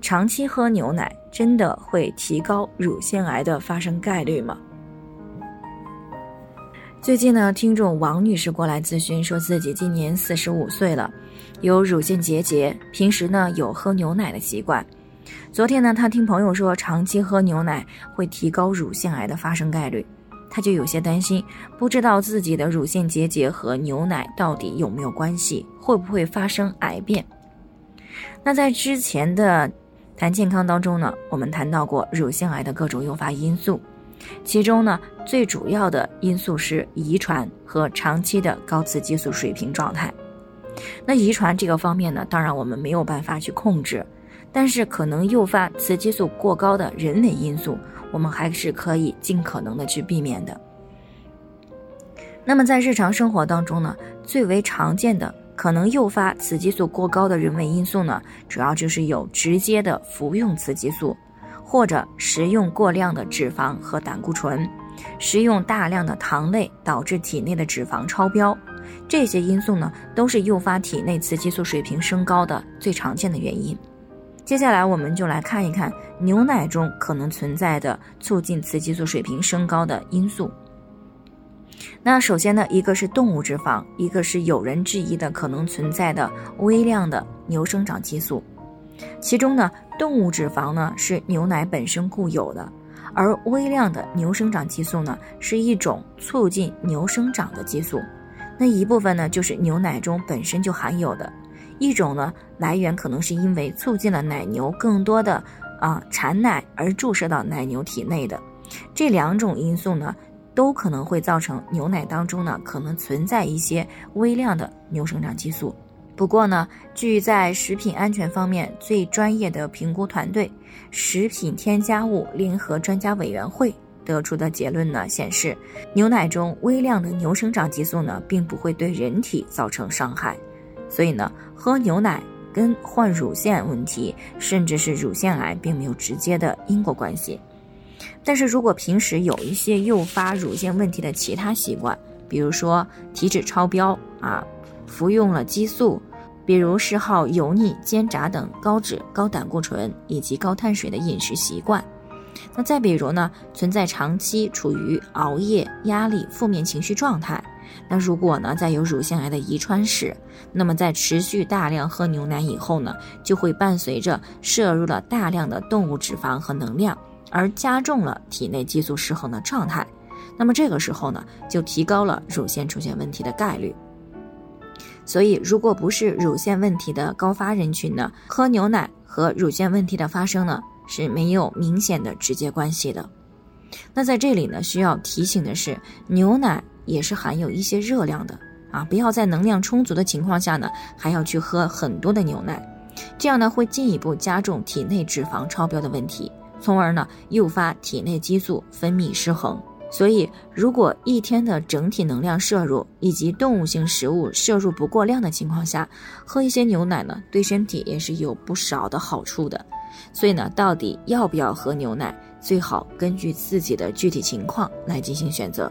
长期喝牛奶真的会提高乳腺癌的发生概率吗？最近呢，听众王女士过来咨询，说自己今年四十五岁了，有乳腺结节，平时呢有喝牛奶的习惯。昨天呢，她听朋友说长期喝牛奶会提高乳腺癌的发生概率，她就有些担心，不知道自己的乳腺结节和牛奶到底有没有关系，会不会发生癌变？那在之前的谈健康当中呢，我们谈到过乳腺癌的各种诱发因素，其中呢最主要的因素是遗传和长期的高雌激素水平状态。那遗传这个方面呢，当然我们没有办法去控制，但是可能诱发雌激素过高的人为因素，我们还是可以尽可能的去避免的。那么在日常生活当中呢，最为常见的。可能诱发雌激素过高的人为因素呢，主要就是有直接的服用雌激素，或者食用过量的脂肪和胆固醇，食用大量的糖类导致体内的脂肪超标，这些因素呢都是诱发体内雌激素水平升高的最常见的原因。接下来我们就来看一看牛奶中可能存在的促进雌激素水平升高的因素。那首先呢，一个是动物脂肪，一个是有人质疑的可能存在的微量的牛生长激素。其中呢，动物脂肪呢是牛奶本身固有的，而微量的牛生长激素呢是一种促进牛生长的激素。那一部分呢就是牛奶中本身就含有的，一种呢来源可能是因为促进了奶牛更多的啊产奶而注射到奶牛体内的。这两种因素呢。都可能会造成牛奶当中呢可能存在一些微量的牛生长激素。不过呢，据在食品安全方面最专业的评估团队——食品添加物联合专家委员会得出的结论呢，显示牛奶中微量的牛生长激素呢并不会对人体造成伤害。所以呢，喝牛奶跟患乳腺问题甚至是乳腺癌并没有直接的因果关系。但是如果平时有一些诱发乳腺问题的其他习惯，比如说体脂超标啊，服用了激素，比如嗜好油腻、煎炸等高脂、高胆固醇以及高碳水的饮食习惯，那再比如呢，存在长期处于熬夜、压力、负面情绪状态，那如果呢再有乳腺癌的遗传史，那么在持续大量喝牛奶以后呢，就会伴随着摄入了大量的动物脂肪和能量。而加重了体内激素失衡的状态，那么这个时候呢，就提高了乳腺出现问题的概率。所以，如果不是乳腺问题的高发人群呢，喝牛奶和乳腺问题的发生呢是没有明显的直接关系的。那在这里呢，需要提醒的是，牛奶也是含有一些热量的啊，不要在能量充足的情况下呢，还要去喝很多的牛奶，这样呢会进一步加重体内脂肪超标的问题。从而呢，诱发体内激素分泌失衡。所以，如果一天的整体能量摄入以及动物性食物摄入不过量的情况下，喝一些牛奶呢，对身体也是有不少的好处的。所以呢，到底要不要喝牛奶，最好根据自己的具体情况来进行选择。